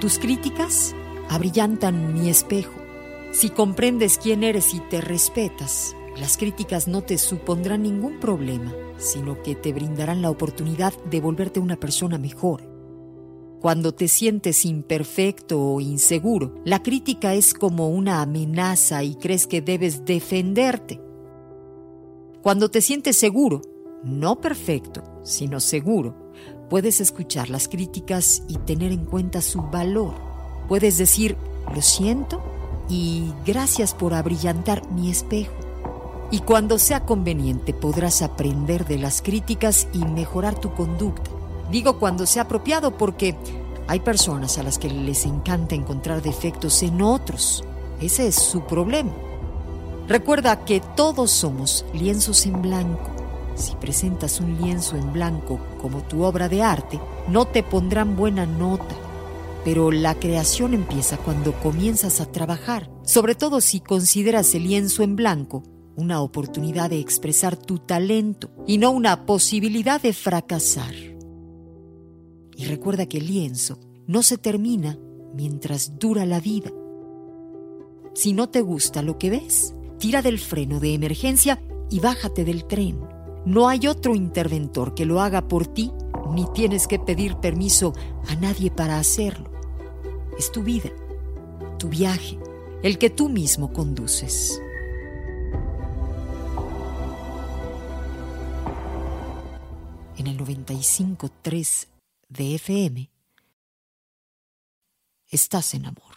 Tus críticas abrillantan mi espejo. Si comprendes quién eres y te respetas, las críticas no te supondrán ningún problema, sino que te brindarán la oportunidad de volverte una persona mejor. Cuando te sientes imperfecto o inseguro, la crítica es como una amenaza y crees que debes defenderte. Cuando te sientes seguro, no perfecto, sino seguro, puedes escuchar las críticas y tener en cuenta su valor. Puedes decir, lo siento y gracias por abrillantar mi espejo. Y cuando sea conveniente podrás aprender de las críticas y mejorar tu conducta. Digo cuando sea apropiado porque hay personas a las que les encanta encontrar defectos en otros. Ese es su problema. Recuerda que todos somos lienzos en blanco. Si presentas un lienzo en blanco como tu obra de arte, no te pondrán buena nota. Pero la creación empieza cuando comienzas a trabajar, sobre todo si consideras el lienzo en blanco una oportunidad de expresar tu talento y no una posibilidad de fracasar. Y recuerda que el lienzo no se termina mientras dura la vida. Si no te gusta lo que ves, tira del freno de emergencia y bájate del tren. No hay otro interventor que lo haga por ti, ni tienes que pedir permiso a nadie para hacerlo. Es tu vida, tu viaje, el que tú mismo conduces. En el 95.3 de FM, estás en amor.